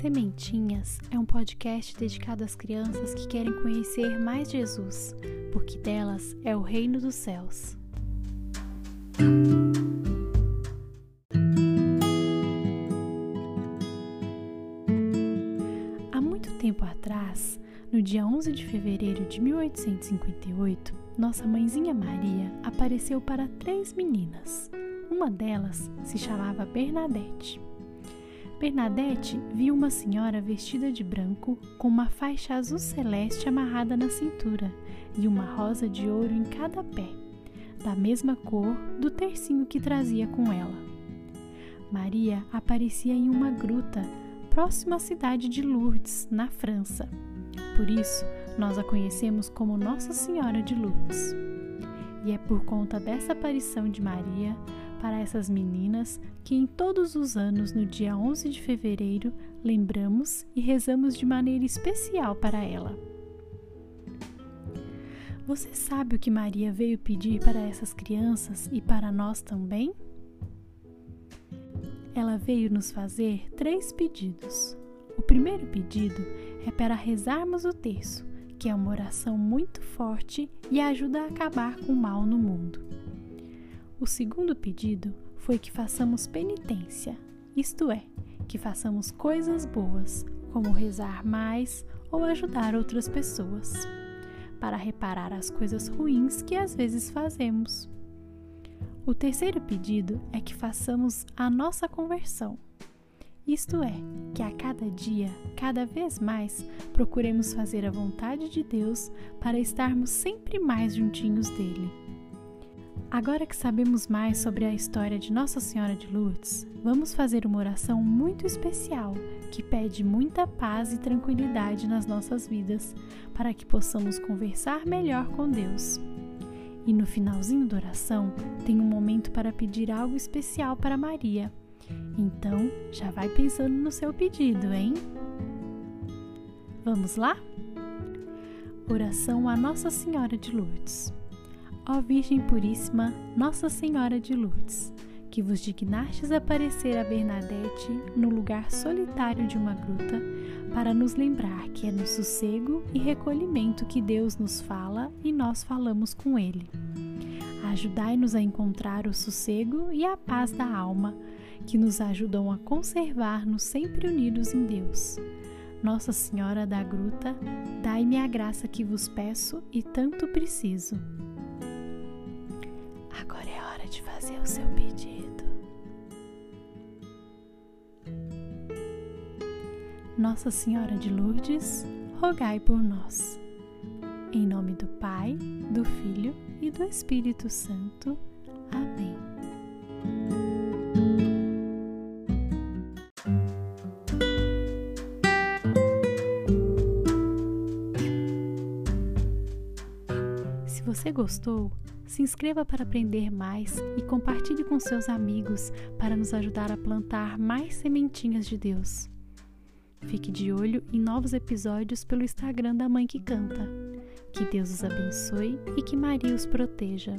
Sementinhas é um podcast dedicado às crianças que querem conhecer mais Jesus, porque delas é o reino dos céus. Há muito tempo atrás, no dia 11 de fevereiro de 1858, nossa mãezinha Maria apareceu para três meninas. Uma delas se chamava Bernadette. Bernadette viu uma senhora vestida de branco, com uma faixa azul celeste amarrada na cintura e uma rosa de ouro em cada pé, da mesma cor do tercinho que trazia com ela. Maria aparecia em uma gruta próxima à cidade de Lourdes, na França. Por isso, nós a conhecemos como Nossa Senhora de Lourdes. E é por conta dessa aparição de Maria para essas meninas que em todos os anos, no dia 11 de fevereiro, lembramos e rezamos de maneira especial para ela. Você sabe o que Maria veio pedir para essas crianças e para nós também? Ela veio nos fazer três pedidos. O primeiro pedido é para rezarmos o terço, que é uma oração muito forte e ajuda a acabar com o mal no mundo. O segundo pedido foi que façamos penitência, isto é, que façamos coisas boas, como rezar mais ou ajudar outras pessoas, para reparar as coisas ruins que às vezes fazemos. O terceiro pedido é que façamos a nossa conversão. Isto é, que a cada dia, cada vez mais, procuremos fazer a vontade de Deus para estarmos sempre mais juntinhos dele. Agora que sabemos mais sobre a história de Nossa Senhora de Lourdes, vamos fazer uma oração muito especial que pede muita paz e tranquilidade nas nossas vidas, para que possamos conversar melhor com Deus. E no finalzinho da oração tem um momento para pedir algo especial para Maria. Então, já vai pensando no seu pedido, hein? Vamos lá? Oração a Nossa Senhora de Lourdes. Ó Virgem Puríssima, Nossa Senhora de Lourdes, que vos dignastes aparecer a Bernadette no lugar solitário de uma gruta, para nos lembrar que é no sossego e recolhimento que Deus nos fala e nós falamos com Ele. Ajudai-nos a encontrar o sossego e a paz da alma, que nos ajudam a conservar-nos sempre unidos em Deus. Nossa Senhora da Gruta, dai-me a graça que vos peço e tanto preciso. Agora é hora de fazer o seu pedido. Nossa Senhora de Lourdes, rogai por nós. Em nome do Pai, do Filho e do Espírito Santo. Amém. Se você gostou, se inscreva para aprender mais e compartilhe com seus amigos para nos ajudar a plantar mais sementinhas de Deus. Fique de olho em novos episódios pelo Instagram da Mãe que Canta. Que Deus os abençoe e que Maria os proteja.